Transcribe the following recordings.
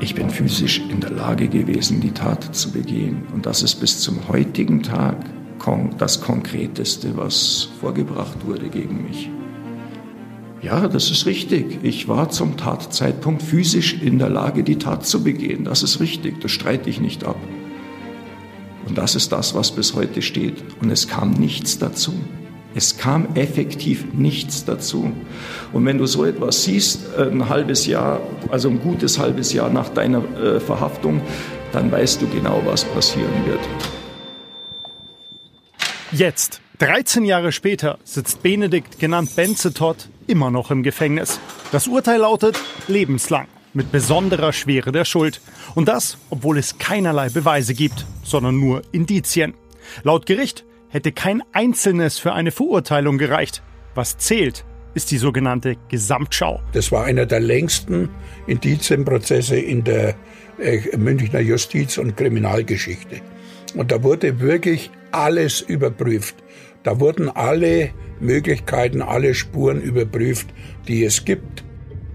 Ich bin physisch in der Lage gewesen, die Tat zu begehen. Und das ist bis zum heutigen Tag das Konkreteste, was vorgebracht wurde gegen mich. Ja, das ist richtig. Ich war zum Tatzeitpunkt physisch in der Lage, die Tat zu begehen. Das ist richtig. Das streite ich nicht ab. Und das ist das, was bis heute steht. Und es kam nichts dazu. Es kam effektiv nichts dazu. Und wenn du so etwas siehst, ein halbes Jahr, also ein gutes halbes Jahr nach deiner äh, Verhaftung, dann weißt du genau, was passieren wird. Jetzt, 13 Jahre später, sitzt Benedikt, genannt Benzetot, immer noch im Gefängnis. Das Urteil lautet lebenslang, mit besonderer Schwere der Schuld. Und das, obwohl es keinerlei Beweise gibt, sondern nur Indizien. Laut Gericht hätte kein einzelnes für eine Verurteilung gereicht. Was zählt, ist die sogenannte Gesamtschau. Das war einer der längsten Indizienprozesse in der äh, Münchner Justiz- und Kriminalgeschichte. Und da wurde wirklich alles überprüft. Da wurden alle Möglichkeiten, alle Spuren überprüft, die es gibt.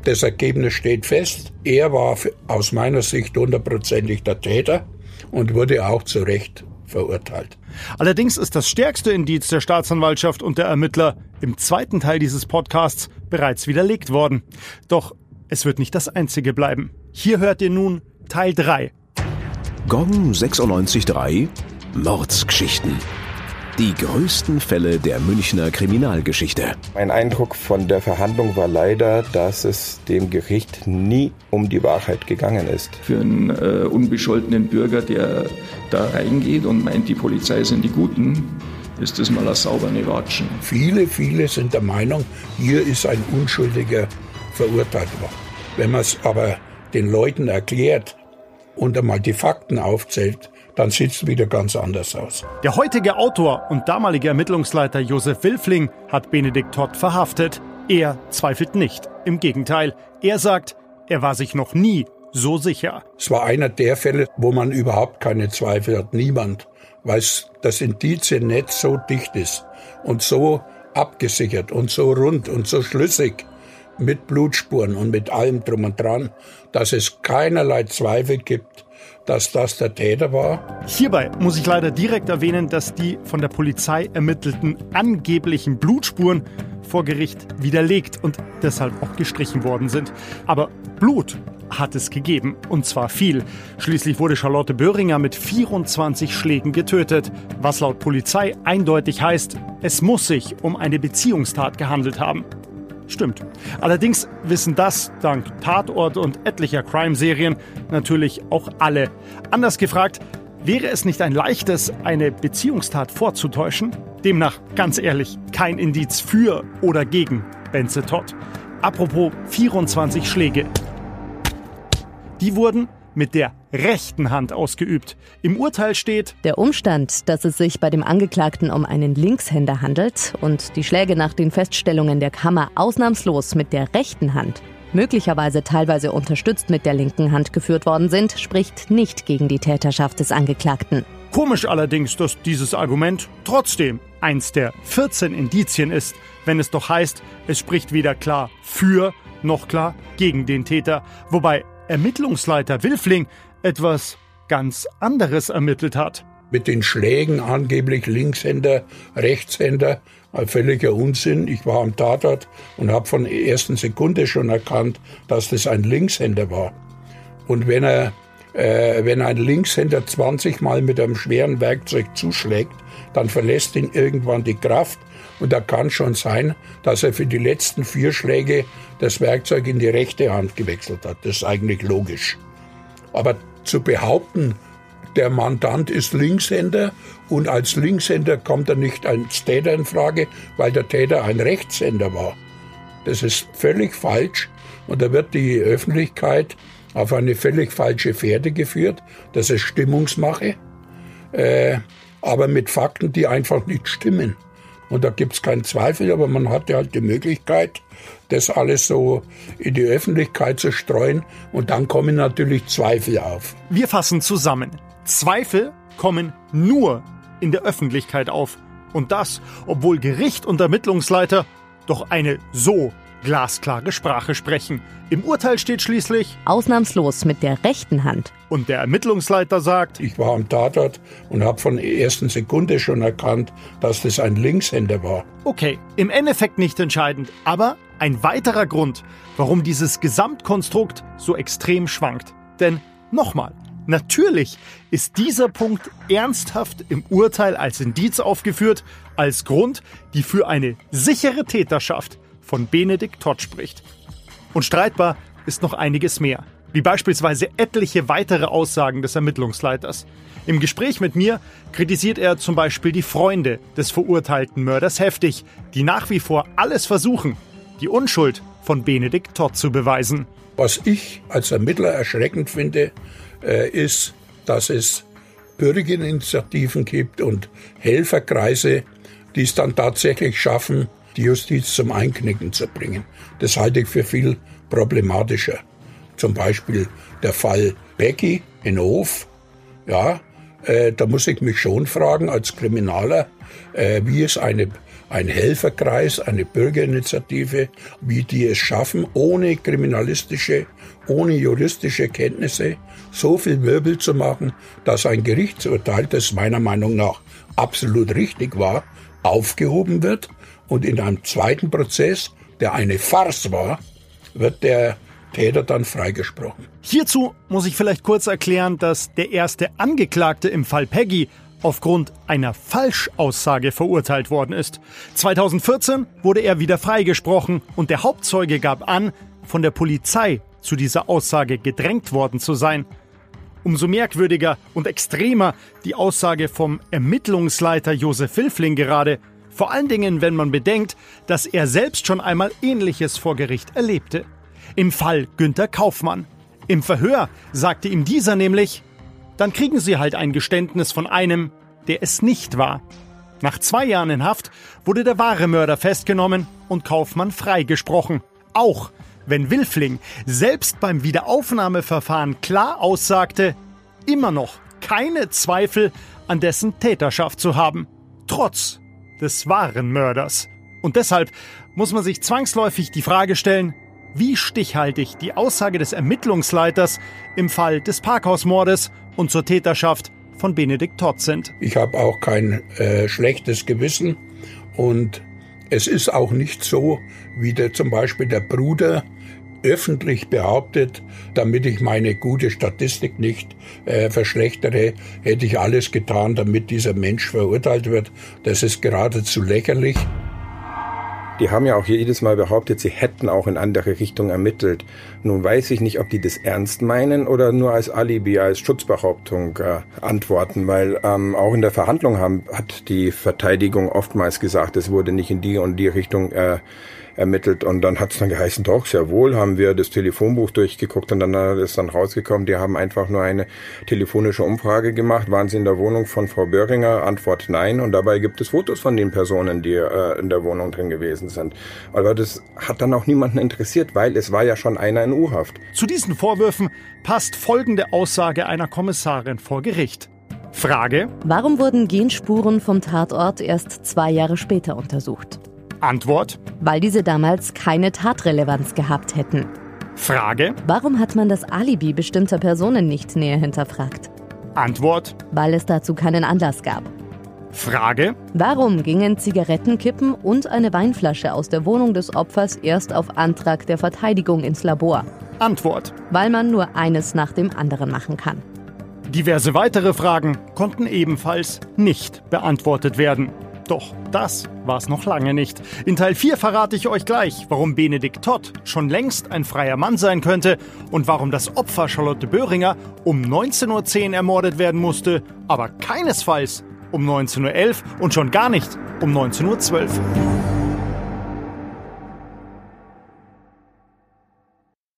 Das Ergebnis steht fest. Er war aus meiner Sicht hundertprozentig der Täter und wurde auch zu Recht verurteilt. Allerdings ist das stärkste Indiz der Staatsanwaltschaft und der Ermittler im zweiten Teil dieses Podcasts bereits widerlegt worden. Doch es wird nicht das einzige bleiben. Hier hört ihr nun Teil 3. Gong 96.3 Mordsgeschichten. Die größten Fälle der Münchner Kriminalgeschichte. Mein Eindruck von der Verhandlung war leider, dass es dem Gericht nie um die Wahrheit gegangen ist. Für einen äh, unbescholtenen Bürger, der da reingeht und meint, die Polizei sind die Guten, ist das mal ein sauberne Watschen. Viele, viele sind der Meinung, hier ist ein Unschuldiger verurteilt worden. Wenn man es aber den Leuten erklärt und einmal die Fakten aufzählt, dann sieht es wieder ganz anders aus. Der heutige Autor und damalige Ermittlungsleiter Josef Wilfling hat Benedikt Todd verhaftet. Er zweifelt nicht. Im Gegenteil, er sagt, er war sich noch nie so sicher. Es war einer der Fälle, wo man überhaupt keine Zweifel hat. Niemand, weil das Indiziennetz so dicht ist und so abgesichert und so rund und so schlüssig mit Blutspuren und mit allem drum und dran, dass es keinerlei Zweifel gibt, dass das der Täter war. Hierbei muss ich leider direkt erwähnen, dass die von der Polizei ermittelten angeblichen Blutspuren vor Gericht widerlegt und deshalb auch gestrichen worden sind. Aber Blut hat es gegeben, und zwar viel. Schließlich wurde Charlotte Böhringer mit 24 Schlägen getötet, was laut Polizei eindeutig heißt, es muss sich um eine Beziehungstat gehandelt haben. Stimmt. Allerdings wissen das, dank Tatort und etlicher Crime-Serien, natürlich auch alle. Anders gefragt, wäre es nicht ein leichtes, eine Beziehungstat vorzutäuschen? Demnach, ganz ehrlich, kein Indiz für oder gegen Benze Todd. Apropos 24 Schläge. Die wurden mit der rechten Hand ausgeübt. Im Urteil steht, der Umstand, dass es sich bei dem Angeklagten um einen Linkshänder handelt und die Schläge nach den Feststellungen der Kammer ausnahmslos mit der rechten Hand, möglicherweise teilweise unterstützt mit der linken Hand geführt worden sind, spricht nicht gegen die Täterschaft des Angeklagten. Komisch allerdings, dass dieses Argument trotzdem eins der 14 Indizien ist, wenn es doch heißt, es spricht weder klar für noch klar gegen den Täter, wobei Ermittlungsleiter Wilfling etwas ganz anderes ermittelt hat. Mit den Schlägen angeblich Linkshänder, Rechtshänder, völliger Unsinn. Ich war am Tatort und habe von der ersten Sekunde schon erkannt, dass das ein Linkshänder war. Und wenn er, äh, wenn ein Linkshänder 20 Mal mit einem schweren Werkzeug zuschlägt, dann verlässt ihn irgendwann die Kraft und da kann schon sein, dass er für die letzten vier Schläge das Werkzeug in die rechte Hand gewechselt hat. Das ist eigentlich logisch. Aber zu behaupten, der Mandant ist Linkshänder und als Linkshänder kommt er nicht als Täter in Frage, weil der Täter ein Rechtshänder war. Das ist völlig falsch und da wird die Öffentlichkeit auf eine völlig falsche Fährte geführt. Das ist Stimmungsmache, äh, aber mit Fakten, die einfach nicht stimmen. Und da gibt es keinen Zweifel, aber man hatte halt die Möglichkeit, das alles so in die Öffentlichkeit zu streuen. Und dann kommen natürlich Zweifel auf. Wir fassen zusammen. Zweifel kommen nur in der Öffentlichkeit auf. Und das, obwohl Gericht und Ermittlungsleiter doch eine so glasklare Sprache sprechen. Im Urteil steht schließlich Ausnahmslos mit der rechten Hand. Und der Ermittlungsleiter sagt, ich war am Tatort und habe von der ersten Sekunde schon erkannt, dass das ein Linkshänder war. Okay, im Endeffekt nicht entscheidend, aber ein weiterer Grund, warum dieses Gesamtkonstrukt so extrem schwankt. Denn nochmal, natürlich ist dieser Punkt ernsthaft im Urteil als Indiz aufgeführt, als Grund, die für eine sichere Täterschaft von Benedikt Todd spricht. Und streitbar ist noch einiges mehr, wie beispielsweise etliche weitere Aussagen des Ermittlungsleiters. Im Gespräch mit mir kritisiert er zum Beispiel die Freunde des verurteilten Mörders heftig, die nach wie vor alles versuchen, die Unschuld von Benedikt Todd zu beweisen. Was ich als Ermittler erschreckend finde, äh, ist, dass es Bürgerinitiativen gibt und Helferkreise, die es dann tatsächlich schaffen, die Justiz zum Einknicken zu bringen. Das halte ich für viel problematischer. Zum Beispiel der Fall Becky in Hof. Ja, äh, da muss ich mich schon fragen als Kriminaler, äh, wie es eine ein Helferkreis, eine Bürgerinitiative, wie die es schaffen, ohne kriminalistische, ohne juristische Kenntnisse so viel Wirbel zu machen, dass ein Gerichtsurteil, das meiner Meinung nach absolut richtig war, aufgehoben wird und in einem zweiten Prozess, der eine Farce war, wird der Täter dann freigesprochen. Hierzu muss ich vielleicht kurz erklären, dass der erste Angeklagte im Fall Peggy aufgrund einer Falschaussage verurteilt worden ist. 2014 wurde er wieder freigesprochen und der Hauptzeuge gab an, von der Polizei zu dieser Aussage gedrängt worden zu sein. Umso merkwürdiger und extremer die Aussage vom Ermittlungsleiter Josef Wilfling gerade, vor allen Dingen, wenn man bedenkt, dass er selbst schon einmal Ähnliches vor Gericht erlebte. Im Fall Günther Kaufmann. Im Verhör sagte ihm dieser nämlich, dann kriegen Sie halt ein Geständnis von einem, der es nicht war. Nach zwei Jahren in Haft wurde der wahre Mörder festgenommen und Kaufmann freigesprochen. Auch wenn Wilfling selbst beim Wiederaufnahmeverfahren klar aussagte, immer noch keine Zweifel an dessen Täterschaft zu haben. Trotz des wahren Mörders. Und deshalb muss man sich zwangsläufig die Frage stellen, wie stichhaltig die Aussage des Ermittlungsleiters im Fall des Parkhausmordes und zur Täterschaft von Benedikt Todd sind. Ich habe auch kein äh, schlechtes Gewissen und es ist auch nicht so, wie der, zum Beispiel der Bruder öffentlich behauptet, damit ich meine gute Statistik nicht äh, verschlechtere, hätte ich alles getan, damit dieser Mensch verurteilt wird. Das ist geradezu lächerlich. Die haben ja auch jedes Mal behauptet, sie hätten auch in andere Richtungen ermittelt. Nun weiß ich nicht, ob die das ernst meinen oder nur als Alibi, als Schutzbehauptung äh, antworten, weil ähm, auch in der Verhandlung haben, hat die Verteidigung oftmals gesagt, es wurde nicht in die und die Richtung äh, ermittelt und dann hat es dann geheißen, doch, sehr wohl, haben wir das Telefonbuch durchgeguckt und dann ist dann rausgekommen, die haben einfach nur eine telefonische Umfrage gemacht, waren sie in der Wohnung von Frau Böhringer, Antwort nein und dabei gibt es Fotos von den Personen, die äh, in der Wohnung drin gewesen sind. Aber das hat dann auch niemanden interessiert, weil es war ja schon einer in U-Haft. Zu diesen Vorwürfen passt folgende Aussage einer Kommissarin vor Gericht. Frage. Warum wurden Genspuren vom Tatort erst zwei Jahre später untersucht? Antwort. Weil diese damals keine Tatrelevanz gehabt hätten. Frage. Warum hat man das Alibi bestimmter Personen nicht näher hinterfragt? Antwort. Weil es dazu keinen Anlass gab. Frage. Warum gingen Zigarettenkippen und eine Weinflasche aus der Wohnung des Opfers erst auf Antrag der Verteidigung ins Labor? Antwort. Weil man nur eines nach dem anderen machen kann. Diverse weitere Fragen konnten ebenfalls nicht beantwortet werden. Doch das war's noch lange nicht. In Teil 4 verrate ich euch gleich, warum Benedikt Todd schon längst ein freier Mann sein könnte und warum das Opfer Charlotte Böhringer um 19.10 Uhr ermordet werden musste, aber keinesfalls um 19.11 Uhr und schon gar nicht um 19.12 Uhr.